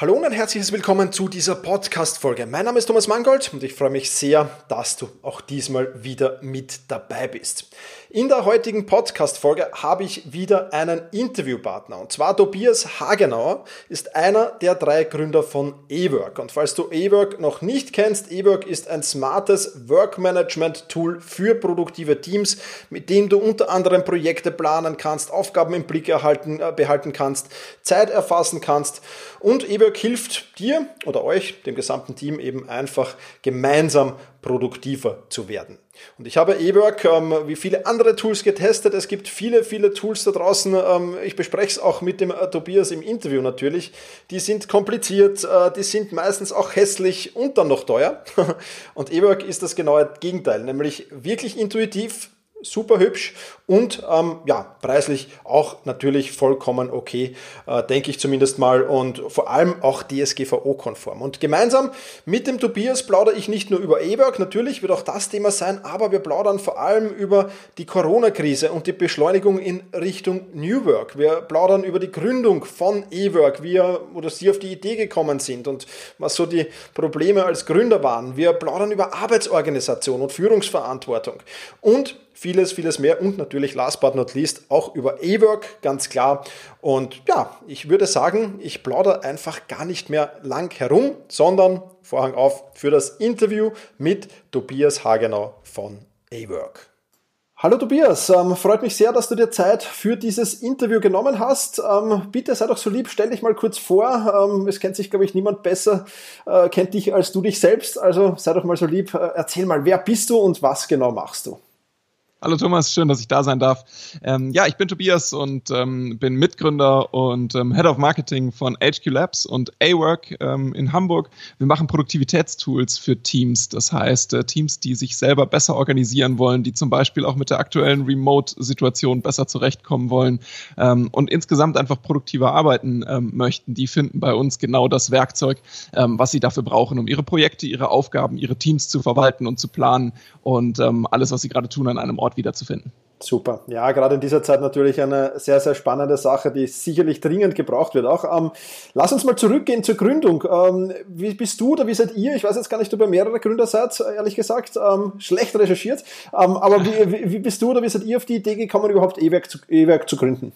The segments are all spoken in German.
Hallo und ein herzliches Willkommen zu dieser Podcast-Folge. Mein Name ist Thomas Mangold und ich freue mich sehr, dass du auch diesmal wieder mit dabei bist. In der heutigen Podcast-Folge habe ich wieder einen Interviewpartner und zwar Tobias Hagenauer ist einer der drei Gründer von eWork. Und falls du eWork noch nicht kennst, eWork ist ein smartes Work-Management-Tool für produktive Teams, mit dem du unter anderem Projekte planen kannst, Aufgaben im Blick erhalten, äh, behalten kannst, Zeit erfassen kannst und eWork hilft dir oder euch, dem gesamten Team, eben einfach gemeinsam produktiver zu werden. Und ich habe eWork ähm, wie viele andere Tools getestet. Es gibt viele, viele Tools da draußen. Ähm, ich bespreche es auch mit dem äh, Tobias im Interview natürlich. Die sind kompliziert, äh, die sind meistens auch hässlich und dann noch teuer. und eWork ist das genaue Gegenteil, nämlich wirklich intuitiv, super hübsch und ähm, ja, preislich auch natürlich vollkommen okay, äh, denke ich zumindest mal und vor allem auch DSGVO-konform. Und gemeinsam mit dem Tobias plaudere ich nicht nur über E-Work, natürlich wird auch das Thema sein, aber wir plaudern vor allem über die Corona-Krise und die Beschleunigung in Richtung New Work. Wir plaudern über die Gründung von E-Work, wie er oder sie auf die Idee gekommen sind und was so die Probleme als Gründer waren. Wir plaudern über Arbeitsorganisation und Führungsverantwortung und vieles, vieles mehr und natürlich last but not least auch über E-Work, ganz klar. Und ja, ich würde sagen, ich plaudere einfach gar nicht mehr lang herum, sondern Vorhang auf für das Interview mit Tobias Hagenau von A-Work. Hallo Tobias, ähm, freut mich sehr, dass du dir Zeit für dieses Interview genommen hast. Ähm, bitte sei doch so lieb, stell dich mal kurz vor. Ähm, es kennt sich, glaube ich, niemand besser, äh, kennt dich als du dich selbst. Also sei doch mal so lieb, äh, erzähl mal, wer bist du und was genau machst du? Hallo Thomas, schön, dass ich da sein darf. Ähm, ja, ich bin Tobias und ähm, bin Mitgründer und ähm, Head of Marketing von HQ Labs und A-Work ähm, in Hamburg. Wir machen Produktivitätstools für Teams, das heißt äh, Teams, die sich selber besser organisieren wollen, die zum Beispiel auch mit der aktuellen Remote-Situation besser zurechtkommen wollen ähm, und insgesamt einfach produktiver arbeiten ähm, möchten. Die finden bei uns genau das Werkzeug, was sie dafür brauchen, um ihre Projekte, ihre Aufgaben, ihre Teams zu verwalten und zu planen und alles, was sie gerade tun, an einem Ort Ort wiederzufinden. Super. Ja, gerade in dieser Zeit natürlich eine sehr, sehr spannende Sache, die sicherlich dringend gebraucht wird auch. Ähm, lass uns mal zurückgehen zur Gründung. Ähm, wie bist du oder wie seid ihr? Ich weiß jetzt gar nicht, ob ihr mehrere Gründer seid, ehrlich gesagt. Ähm, schlecht recherchiert. Ähm, aber wie, wie, bist du oder wie seid ihr auf die Idee gekommen, überhaupt E-Werk zu, zu gründen?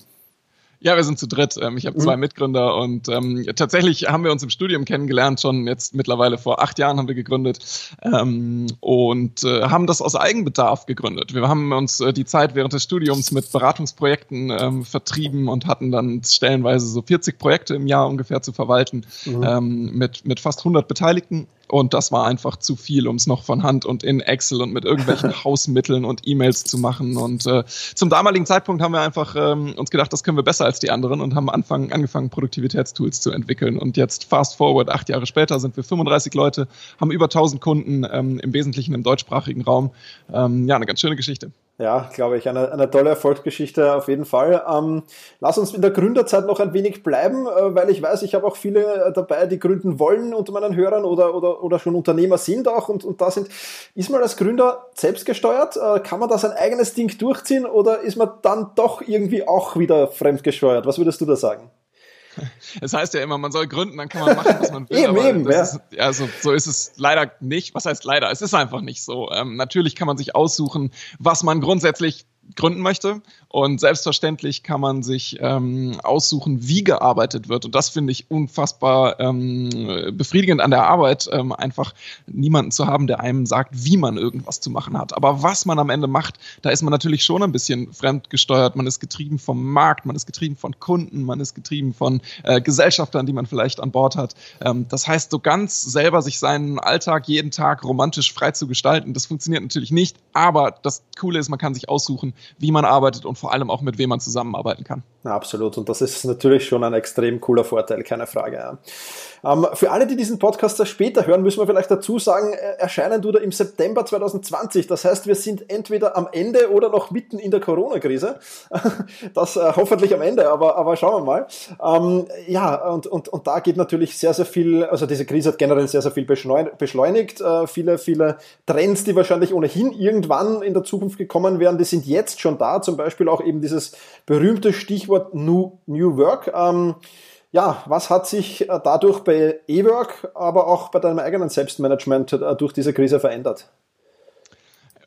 Ja, wir sind zu dritt. Ähm, ich habe zwei mhm. Mitgründer und ähm, tatsächlich haben wir uns im Studium kennengelernt, schon jetzt mittlerweile vor acht Jahren haben wir gegründet ähm, und äh, haben das aus Eigenbedarf gegründet. Wir haben uns äh, die Zeit während des Studiums mit Beratungsprojekten ähm, vertrieben und hatten dann stellenweise so 40 Projekte im Jahr ungefähr zu verwalten mhm. ähm, mit, mit fast 100 Beteiligten und das war einfach zu viel, um es noch von Hand und in Excel und mit irgendwelchen Hausmitteln und E-Mails zu machen. Und äh, zum damaligen Zeitpunkt haben wir einfach ähm, uns gedacht, das können wir besser als die anderen und haben anfangen, angefangen, Produktivitätstools zu entwickeln. Und jetzt fast forward, acht Jahre später, sind wir 35 Leute, haben über 1000 Kunden, ähm, im Wesentlichen im deutschsprachigen Raum. Ähm, ja, eine ganz schöne Geschichte. Ja, glaube ich, eine, eine tolle Erfolgsgeschichte auf jeden Fall. Ähm, lass uns in der Gründerzeit noch ein wenig bleiben, äh, weil ich weiß, ich habe auch viele äh, dabei, die gründen wollen unter meinen Hörern oder, oder, oder schon Unternehmer sind auch und, und da sind. Ist man als Gründer selbst gesteuert? Äh, kann man da sein eigenes Ding durchziehen oder ist man dann doch irgendwie auch wieder fremdgesteuert? Was würdest du da sagen? Es heißt ja immer, man soll gründen, dann kann man machen, was man will. eben, eben, ja. Ist, ja so, so ist es leider nicht. Was heißt leider? Es ist einfach nicht so. Ähm, natürlich kann man sich aussuchen, was man grundsätzlich gründen möchte. Und selbstverständlich kann man sich ähm, aussuchen, wie gearbeitet wird. Und das finde ich unfassbar ähm, befriedigend an der Arbeit, ähm, einfach niemanden zu haben, der einem sagt, wie man irgendwas zu machen hat. Aber was man am Ende macht, da ist man natürlich schon ein bisschen fremdgesteuert. Man ist getrieben vom Markt, man ist getrieben von Kunden, man ist getrieben von äh, Gesellschaftern, die man vielleicht an Bord hat. Ähm, das heißt, so ganz selber sich seinen Alltag jeden Tag romantisch frei zu gestalten, das funktioniert natürlich nicht. Aber das Coole ist, man kann sich aussuchen, wie man arbeitet und vor allem auch mit wem man zusammenarbeiten kann. Ja, absolut. Und das ist natürlich schon ein extrem cooler Vorteil, keine Frage. Ähm, für alle, die diesen Podcast später hören, müssen wir vielleicht dazu sagen, äh, erscheinen du da im September 2020. Das heißt, wir sind entweder am Ende oder noch mitten in der Corona-Krise. Das äh, hoffentlich am Ende, aber, aber schauen wir mal. Ähm, ja, und, und, und da geht natürlich sehr, sehr viel, also diese Krise hat generell sehr, sehr viel beschleunigt. Äh, viele, viele Trends, die wahrscheinlich ohnehin irgendwann in der Zukunft gekommen wären, die sind jetzt schon da. Zum Beispiel auch eben dieses berühmte Stichwort New, New Work. Ja, was hat sich äh, dadurch bei eWork, aber auch bei deinem eigenen Selbstmanagement äh, durch diese Krise verändert?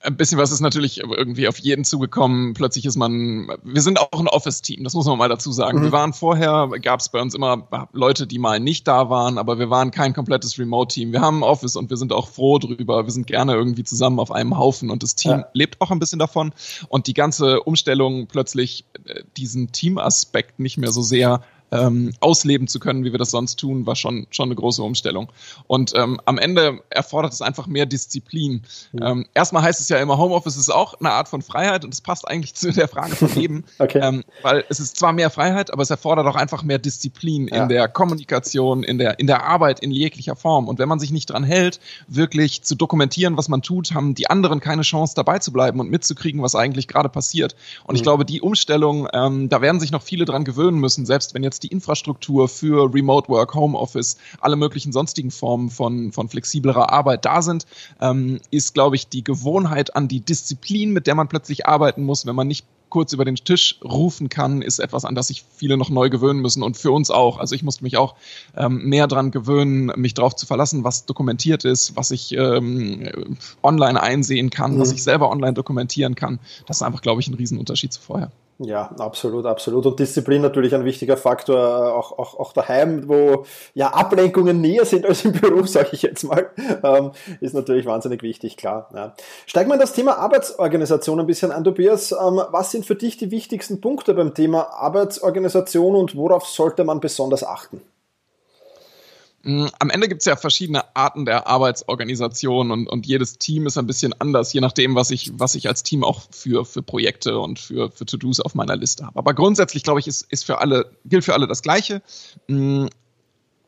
ein bisschen was ist natürlich irgendwie auf jeden zugekommen. Plötzlich ist man, wir sind auch ein Office-Team, das muss man mal dazu sagen. Mhm. Wir waren vorher, gab es bei uns immer Leute, die mal nicht da waren, aber wir waren kein komplettes Remote-Team. Wir haben ein Office und wir sind auch froh drüber. Wir sind gerne irgendwie zusammen auf einem Haufen und das Team ja. lebt auch ein bisschen davon. Und die ganze Umstellung plötzlich äh, diesen Team-Aspekt nicht mehr so sehr ähm, ausleben zu können, wie wir das sonst tun, war schon, schon eine große Umstellung. Und ähm, am Ende erfordert es einfach mehr Disziplin. Mhm. Ähm, erstmal heißt es ja immer, Homeoffice ist auch eine Art von Freiheit und es passt eigentlich zu der Frage von eben, okay. ähm, weil es ist zwar mehr Freiheit, aber es erfordert auch einfach mehr Disziplin ja. in der Kommunikation, in der, in der Arbeit in jeglicher Form. Und wenn man sich nicht dran hält, wirklich zu dokumentieren, was man tut, haben die anderen keine Chance dabei zu bleiben und mitzukriegen, was eigentlich gerade passiert. Und mhm. ich glaube, die Umstellung, ähm, da werden sich noch viele dran gewöhnen müssen, selbst wenn jetzt die Infrastruktur für Remote Work, Homeoffice, alle möglichen sonstigen Formen von, von flexiblerer Arbeit da sind, ähm, ist, glaube ich, die Gewohnheit an die Disziplin, mit der man plötzlich arbeiten muss, wenn man nicht kurz über den Tisch rufen kann, ist etwas, an das sich viele noch neu gewöhnen müssen und für uns auch. Also ich musste mich auch ähm, mehr dran gewöhnen, mich darauf zu verlassen, was dokumentiert ist, was ich ähm, online einsehen kann, mhm. was ich selber online dokumentieren kann. Das ist einfach, glaube ich, ein Riesenunterschied zu vorher. Ja, absolut, absolut. Und Disziplin natürlich ein wichtiger Faktor, äh, auch, auch, auch daheim, wo ja Ablenkungen näher sind als im Beruf, sage ich jetzt mal, ähm, ist natürlich wahnsinnig wichtig, klar. Ja. Steigen wir in das Thema Arbeitsorganisation ein bisschen an, Tobias. Ähm, was sind für dich die wichtigsten Punkte beim Thema Arbeitsorganisation und worauf sollte man besonders achten? Mm, am Ende gibt es ja verschiedene Arten der Arbeitsorganisation und, und jedes Team ist ein bisschen anders, je nachdem, was ich, was ich als Team auch für, für Projekte und für, für To-Dos auf meiner Liste habe. Aber grundsätzlich, glaube ich, ist, ist für alle, gilt für alle das Gleiche. Mm,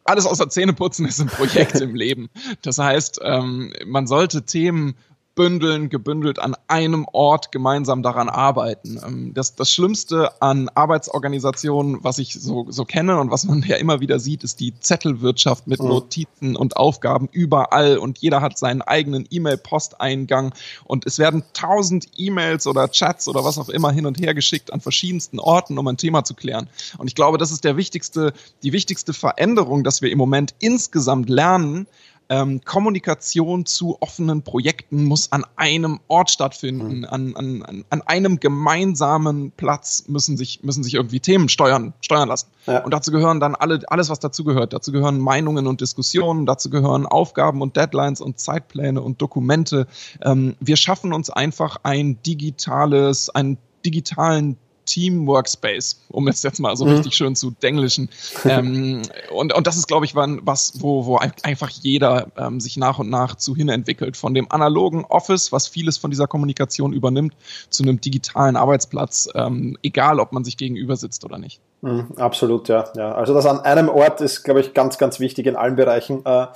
alles außer Zähneputzen ist ein Projekt im Leben. Das heißt, ähm, man sollte Themen bündeln, gebündelt an einem Ort gemeinsam daran arbeiten. Ähm, das, das Schlimmste an Arbeitsorganisationen, was ich so, so kenne und was man ja immer wieder sieht, ist die Zettelwirtschaft mit mhm. Notizen und Aufgaben überall und jeder hat seinen eigenen E-Mail-Posteingang und es werden tausend E-Mails oder Chats oder was auch immer hin und her geschickt an verschiedensten Orten, um ein Thema zu klären. Und ich glaube, das ist der wichtigste, die wichtigste Veränderung, dass wir im Moment insgesamt lernen, ähm, Kommunikation zu offenen Projekten muss an einem Ort stattfinden, mhm. an, an, an einem gemeinsamen Platz müssen sich, müssen sich irgendwie Themen steuern, steuern lassen. Ja. Und dazu gehören dann alle, alles, was dazu gehört. Dazu gehören Meinungen und Diskussionen, dazu gehören Aufgaben und Deadlines und Zeitpläne und Dokumente. Ähm, wir schaffen uns einfach ein digitales, einen digitalen Team Workspace, um es jetzt mal so mhm. richtig schön zu denglischen. ähm, und, und das ist, glaube ich, was, wo, wo einfach jeder ähm, sich nach und nach zu hin entwickelt. Von dem analogen Office, was vieles von dieser Kommunikation übernimmt, zu einem digitalen Arbeitsplatz, ähm, egal ob man sich gegenüber sitzt oder nicht. Mhm, absolut, ja, ja. Also das an einem Ort ist, glaube ich, ganz, ganz wichtig in allen Bereichen. Äh,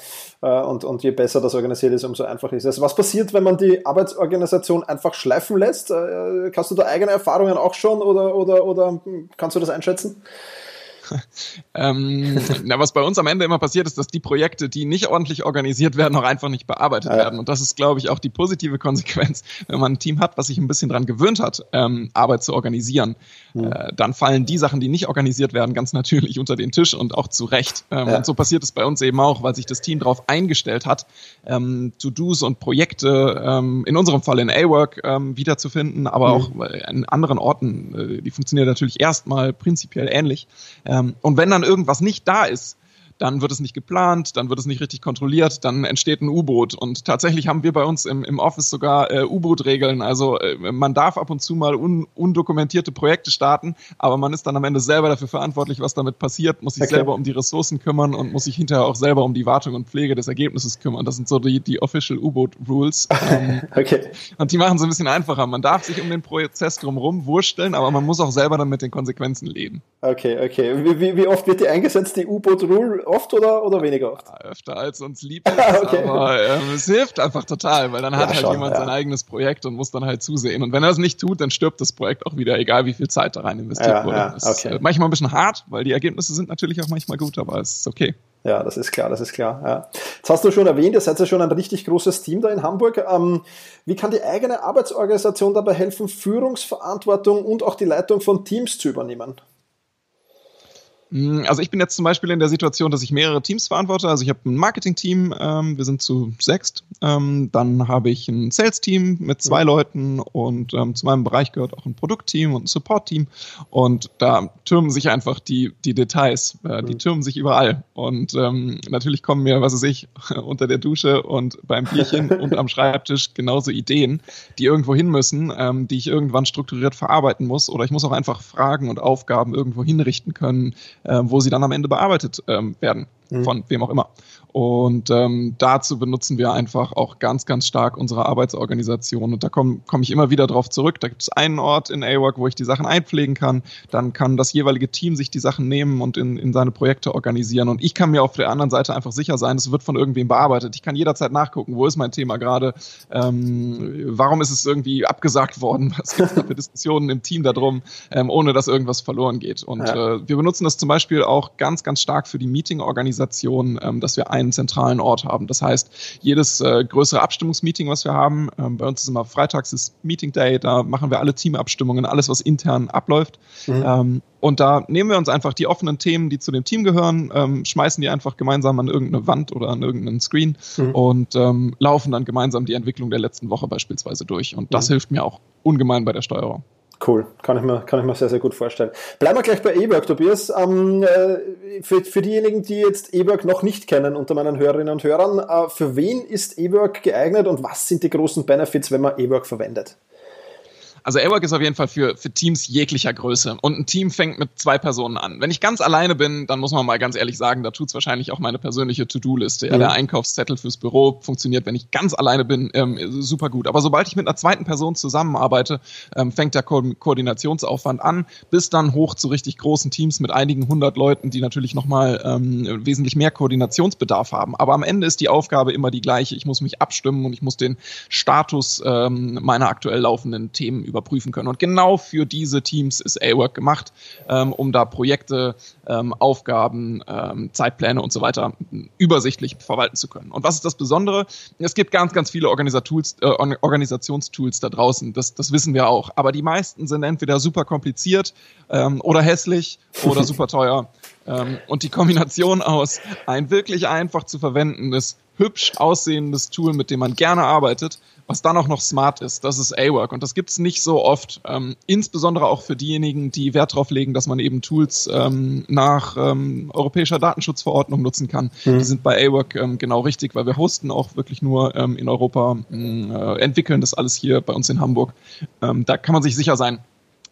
äh, und, und je besser das organisiert ist, umso einfacher ist es. Was passiert, wenn man die Arbeitsorganisation einfach schleifen lässt? Äh, hast du da eigene Erfahrungen auch schon oder, oder, oder kannst du das einschätzen? ähm, na, was bei uns am Ende immer passiert ist, dass die Projekte, die nicht ordentlich organisiert werden, auch einfach nicht bearbeitet ja. werden. Und das ist, glaube ich, auch die positive Konsequenz, wenn man ein Team hat, was sich ein bisschen dran gewöhnt hat, ähm, Arbeit zu organisieren. Mhm. Äh, dann fallen die Sachen, die nicht organisiert werden, ganz natürlich unter den Tisch und auch zu Recht. Ähm, ja. Und so passiert es bei uns eben auch, weil sich das Team darauf eingestellt hat, ähm, To-Dos und Projekte, ähm, in unserem Fall in A-Work ähm, wiederzufinden, aber mhm. auch in anderen Orten. Äh, die funktionieren natürlich erstmal prinzipiell ähnlich. Ähm, und wenn dann irgendwas nicht da ist, dann wird es nicht geplant, dann wird es nicht richtig kontrolliert, dann entsteht ein U-Boot. Und tatsächlich haben wir bei uns im, im Office sogar äh, U-Boot-Regeln. Also äh, man darf ab und zu mal un, undokumentierte Projekte starten, aber man ist dann am Ende selber dafür verantwortlich, was damit passiert, muss sich okay. selber um die Ressourcen kümmern und muss sich hinterher auch selber um die Wartung und Pflege des Ergebnisses kümmern. Das sind so die, die Official U-Boot-Rules. Ähm, okay. Und die machen es ein bisschen einfacher. Man darf sich um den Prozess drumherum wursteln, aber man muss auch selber dann mit den Konsequenzen leben. Okay, okay. Wie, wie oft wird die eingesetzt, die U-Boot-Rule? Oft oder, oder weniger oft? Ja, öfter als uns lieb ist, okay. aber ähm, es hilft einfach total, weil dann hat ja, halt schon, jemand sein eigenes Projekt und muss dann halt zusehen. Und wenn er es nicht tut, dann stirbt das Projekt auch wieder, egal wie viel Zeit da rein investiert wurde. Das okay. ist äh, manchmal ein bisschen hart, weil die Ergebnisse sind natürlich auch manchmal gut, aber es ist okay. Ja, das ist klar, das ist klar. Ja. Jetzt hast du schon erwähnt, ihr seid ja schon ein richtig großes Team da in Hamburg. Ähm, wie kann die eigene Arbeitsorganisation dabei helfen, Führungsverantwortung und auch die Leitung von Teams zu übernehmen? Mm, also ich bin jetzt zum Beispiel in der Situation, dass ich mehrere Teams verantworte. Also ich habe ein Marketing-Team, ähm, wir sind zu sechst. Ähm, dann habe ich ein Sales-Team mit zwei Leuten und ähm, zu meinem Bereich gehört auch ein Produktteam und ein Support-Team. Und da türmen sich einfach die, die Details, äh, die türmen sich überall. Und ähm, natürlich kommen mir, was weiß ich, unter der Dusche und beim Bierchen und am Schreibtisch genauso Ideen, die irgendwo hin müssen, ähm, die ich irgendwann strukturiert verarbeiten muss. Oder ich muss auch einfach Fragen und Aufgaben irgendwo hinrichten können äh, wo sie dann am Ende bearbeitet ähm, werden, mhm. von wem auch immer. Und ähm, dazu benutzen wir einfach auch ganz, ganz stark unsere Arbeitsorganisation. Und da komme komm ich immer wieder drauf zurück. Da gibt es einen Ort in AWORK, wo ich die Sachen einpflegen kann. Dann kann das jeweilige Team sich die Sachen nehmen und in, in seine Projekte organisieren. Und ich kann mir auf der anderen Seite einfach sicher sein, es wird von irgendwem bearbeitet. Ich kann jederzeit nachgucken, wo ist mein Thema gerade, ähm, warum ist es irgendwie abgesagt worden, was gibt es da für Diskussionen im Team darum, ähm, ohne dass irgendwas verloren geht. Und ja. äh, wir benutzen das zum Beispiel auch ganz, ganz stark für die Meeting-Organisation, ähm, dass wir ein einen zentralen Ort haben. Das heißt, jedes äh, größere Abstimmungsmeeting, was wir haben, ähm, bei uns ist immer freitags ist Meeting Day, da machen wir alle Teamabstimmungen, alles, was intern abläuft. Mhm. Ähm, und da nehmen wir uns einfach die offenen Themen, die zu dem Team gehören, schmeißen die einfach gemeinsam an irgendeine Wand oder an irgendeinen Screen mhm. und laufen dann gemeinsam die Entwicklung der letzten Woche beispielsweise durch. Und das mhm. hilft mir auch ungemein bei der Steuerung. Cool, kann ich, mir, kann ich mir sehr, sehr gut vorstellen. Bleiben wir gleich bei eWork, Tobias. Ähm, äh, für, für diejenigen, die jetzt eWork noch nicht kennen unter meinen Hörerinnen und Hörern, äh, für wen ist eWork geeignet und was sind die großen Benefits, wenn man eWork verwendet? Also A-Work ist auf jeden Fall für, für Teams jeglicher Größe. Und ein Team fängt mit zwei Personen an. Wenn ich ganz alleine bin, dann muss man mal ganz ehrlich sagen, da tut's wahrscheinlich auch meine persönliche To-Do-Liste. Ja, mhm. Der Einkaufszettel fürs Büro funktioniert, wenn ich ganz alleine bin, ähm, super gut. Aber sobald ich mit einer zweiten Person zusammenarbeite, ähm, fängt der Ko Koordinationsaufwand an, bis dann hoch zu richtig großen Teams mit einigen hundert Leuten, die natürlich nochmal ähm, wesentlich mehr Koordinationsbedarf haben. Aber am Ende ist die Aufgabe immer die gleiche. Ich muss mich abstimmen und ich muss den Status ähm, meiner aktuell laufenden Themen überprüfen können. Und genau für diese Teams ist A-Work gemacht, ähm, um da Projekte, ähm, Aufgaben, ähm, Zeitpläne und so weiter übersichtlich verwalten zu können. Und was ist das Besondere? Es gibt ganz, ganz viele Organisatools, äh, Organisationstools da draußen, das, das wissen wir auch. Aber die meisten sind entweder super kompliziert ähm, oder hässlich oder super teuer. Ähm, und die Kombination aus ein wirklich einfach zu verwendendes hübsch aussehendes Tool, mit dem man gerne arbeitet, was dann auch noch smart ist. Das ist A-Work und das gibt's nicht so oft. Ähm, insbesondere auch für diejenigen, die Wert darauf legen, dass man eben Tools ähm, nach ähm, europäischer Datenschutzverordnung nutzen kann. Mhm. Die sind bei A-Work ähm, genau richtig, weil wir hosten auch wirklich nur ähm, in Europa, äh, entwickeln das alles hier bei uns in Hamburg. Ähm, da kann man sich sicher sein,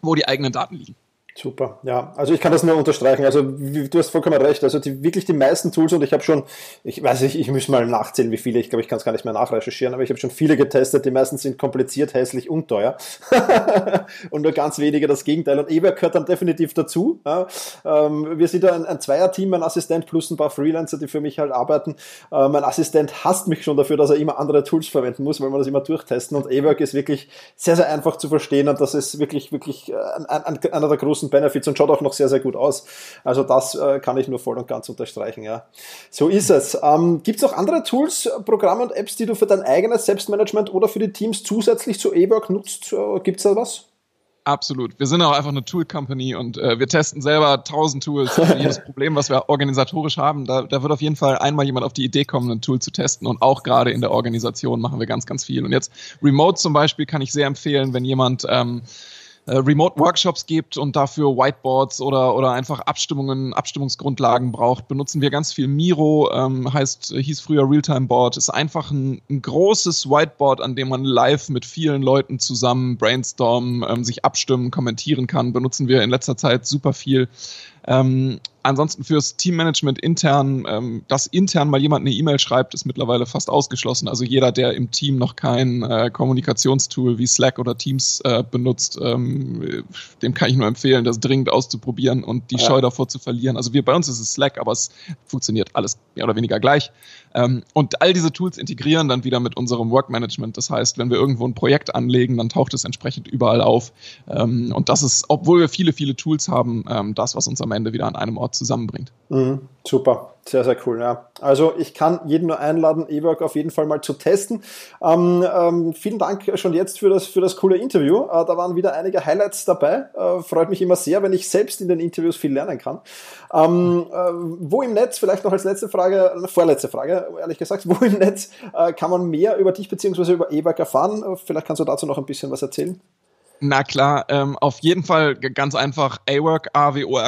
wo die eigenen Daten liegen. Super, ja. Also ich kann das nur unterstreichen. Also du hast vollkommen recht. Also die, wirklich die meisten Tools und ich habe schon, ich weiß nicht, ich muss mal nachzählen, wie viele. Ich glaube, ich kann es gar nicht mehr nachrecherchieren, aber ich habe schon viele getestet. Die meisten sind kompliziert, hässlich und teuer. und nur ganz wenige das Gegenteil. Und Eberg gehört dann definitiv dazu. Ja. Ähm, wir sind ein, ein Zweier-Team, mein Assistent plus ein paar Freelancer, die für mich halt arbeiten. Mein Assistent hasst mich schon dafür, dass er immer andere Tools verwenden muss, weil wir das immer durchtesten. Und Eberg ist wirklich sehr, sehr einfach zu verstehen und das ist wirklich, wirklich äh, ein, ein, einer der großen Benefits und schaut auch noch sehr, sehr gut aus. Also das äh, kann ich nur voll und ganz unterstreichen, ja. So ist es. Ähm, Gibt es auch andere Tools, Programme und Apps, die du für dein eigenes Selbstmanagement oder für die Teams zusätzlich zu eWork nutzt? Äh, Gibt es da was? Absolut. Wir sind auch einfach eine Tool-Company und äh, wir testen selber tausend Tools. Für jedes Problem, was wir organisatorisch haben, da, da wird auf jeden Fall einmal jemand auf die Idee kommen, ein Tool zu testen. Und auch gerade in der Organisation machen wir ganz, ganz viel. Und jetzt Remote zum Beispiel kann ich sehr empfehlen, wenn jemand ähm, äh, Remote-Workshops gibt und dafür Whiteboards oder, oder einfach Abstimmungen, Abstimmungsgrundlagen braucht, benutzen wir ganz viel Miro, ähm, heißt, hieß früher Realtime Board, ist einfach ein, ein, großes Whiteboard, an dem man live mit vielen Leuten zusammen brainstormen, ähm, sich abstimmen, kommentieren kann, benutzen wir in letzter Zeit super viel. Ähm, ansonsten fürs Teammanagement intern, ähm, dass intern mal jemand eine E-Mail schreibt, ist mittlerweile fast ausgeschlossen. Also jeder, der im Team noch kein äh, Kommunikationstool wie Slack oder Teams äh, benutzt, ähm, dem kann ich nur empfehlen, das dringend auszuprobieren und die ja. Scheu davor zu verlieren. Also wir bei uns ist es Slack, aber es funktioniert alles mehr oder weniger gleich. Ähm, und all diese Tools integrieren dann wieder mit unserem Workmanagement. Das heißt, wenn wir irgendwo ein Projekt anlegen, dann taucht es entsprechend überall auf. Ähm, und das ist, obwohl wir viele, viele Tools haben, ähm, das, was uns am Ende wieder an einem Ort zusammenbringt. Mhm, super. Sehr, sehr cool, ja. Also ich kann jeden nur einladen, E-Work auf jeden Fall mal zu testen. Ähm, ähm, vielen Dank schon jetzt für das, für das coole Interview. Äh, da waren wieder einige Highlights dabei. Äh, freut mich immer sehr, wenn ich selbst in den Interviews viel lernen kann. Ähm, äh, wo im Netz, vielleicht noch als letzte Frage, eine vorletzte Frage, ehrlich gesagt, wo im Netz äh, kann man mehr über dich bzw. über E-Work erfahren? Äh, vielleicht kannst du dazu noch ein bisschen was erzählen. Na klar, ähm, auf jeden Fall ganz einfach awork, awork.io,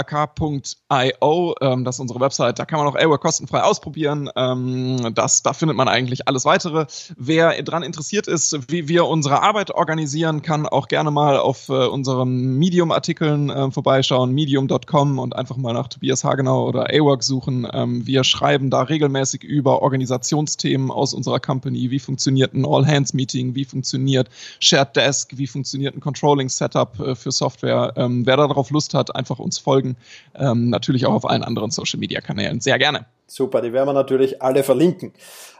ähm, das ist unsere Website, da kann man auch Awork kostenfrei ausprobieren. Ähm, das, da findet man eigentlich alles weitere. Wer daran interessiert ist, wie wir unsere Arbeit organisieren, kann auch gerne mal auf äh, unseren Medium-Artikeln äh, vorbeischauen, medium.com und einfach mal nach Tobias Hagenau oder Awork suchen. Ähm, wir schreiben da regelmäßig über Organisationsthemen aus unserer Company. Wie funktioniert ein All-Hands-Meeting? Wie funktioniert Shared Desk? Wie funktioniert ein Control Controlling-Setup äh, für Software. Ähm, wer darauf Lust hat, einfach uns folgen. Ähm, natürlich auch auf allen anderen Social-Media-Kanälen. Sehr gerne. Super, die werden wir natürlich alle verlinken.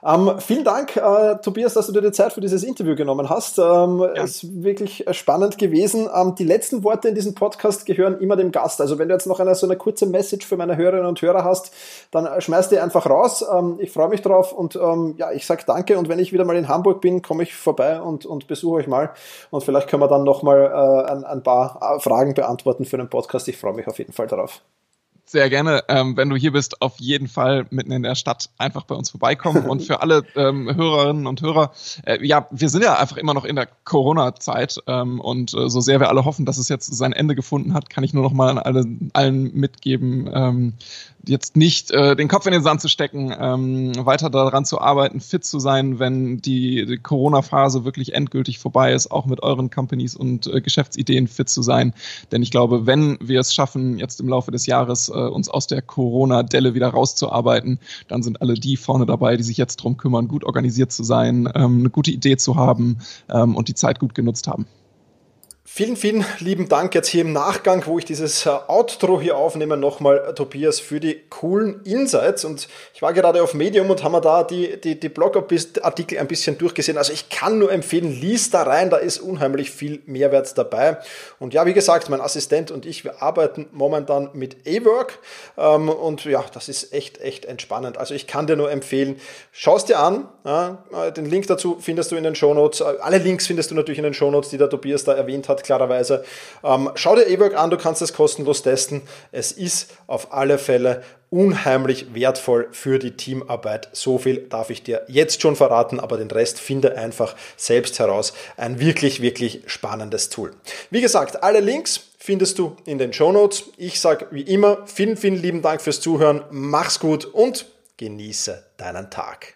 Ähm, vielen Dank, äh, Tobias, dass du dir die Zeit für dieses Interview genommen hast. Ähm, ja. ist wirklich äh, spannend gewesen. Ähm, die letzten Worte in diesem Podcast gehören immer dem Gast. Also wenn du jetzt noch eine so eine kurze Message für meine Hörerinnen und Hörer hast, dann äh, schmeiß die einfach raus. Ähm, ich freue mich drauf und ähm, ja, ich sag danke. Und wenn ich wieder mal in Hamburg bin, komme ich vorbei und, und besuche euch mal. Und vielleicht können wir dann nochmal äh, ein, ein paar äh, Fragen beantworten für den Podcast. Ich freue mich auf jeden Fall darauf sehr gerne, ähm, wenn du hier bist, auf jeden Fall mitten in der Stadt einfach bei uns vorbeikommen. Und für alle ähm, Hörerinnen und Hörer, äh, ja, wir sind ja einfach immer noch in der Corona-Zeit ähm, und äh, so sehr wir alle hoffen, dass es jetzt sein Ende gefunden hat, kann ich nur noch mal an alle, allen mitgeben, ähm, jetzt nicht äh, den Kopf in den Sand zu stecken, ähm, weiter daran zu arbeiten, fit zu sein, wenn die, die Corona-Phase wirklich endgültig vorbei ist, auch mit euren Companies und äh, Geschäftsideen fit zu sein. Denn ich glaube, wenn wir es schaffen, jetzt im Laufe des Jahres äh, uns aus der Corona-Delle wieder rauszuarbeiten, dann sind alle die vorne dabei, die sich jetzt drum kümmern, gut organisiert zu sein, ähm, eine gute Idee zu haben ähm, und die Zeit gut genutzt haben. Vielen, vielen lieben Dank jetzt hier im Nachgang, wo ich dieses äh, Outro hier aufnehme, nochmal äh, Tobias für die coolen Insights. Und ich war gerade auf Medium und haben da die, die, die Blogartikel ein bisschen durchgesehen. Also ich kann nur empfehlen, lies da rein, da ist unheimlich viel Mehrwert dabei. Und ja, wie gesagt, mein Assistent und ich, wir arbeiten momentan mit A-Work. Ähm, und ja, das ist echt, echt entspannend. Also ich kann dir nur empfehlen, schau es dir an. Ja, äh, den Link dazu findest du in den Shownotes. Alle Links findest du natürlich in den Shownotes, die der Tobias da erwähnt hat klarerweise. Ähm, schau dir eWork an, du kannst es kostenlos testen. Es ist auf alle Fälle unheimlich wertvoll für die Teamarbeit. So viel darf ich dir jetzt schon verraten, aber den Rest finde einfach selbst heraus. Ein wirklich, wirklich spannendes Tool. Wie gesagt, alle Links findest du in den Show Notes. Ich sage wie immer vielen, vielen lieben Dank fürs Zuhören. Mach's gut und genieße deinen Tag.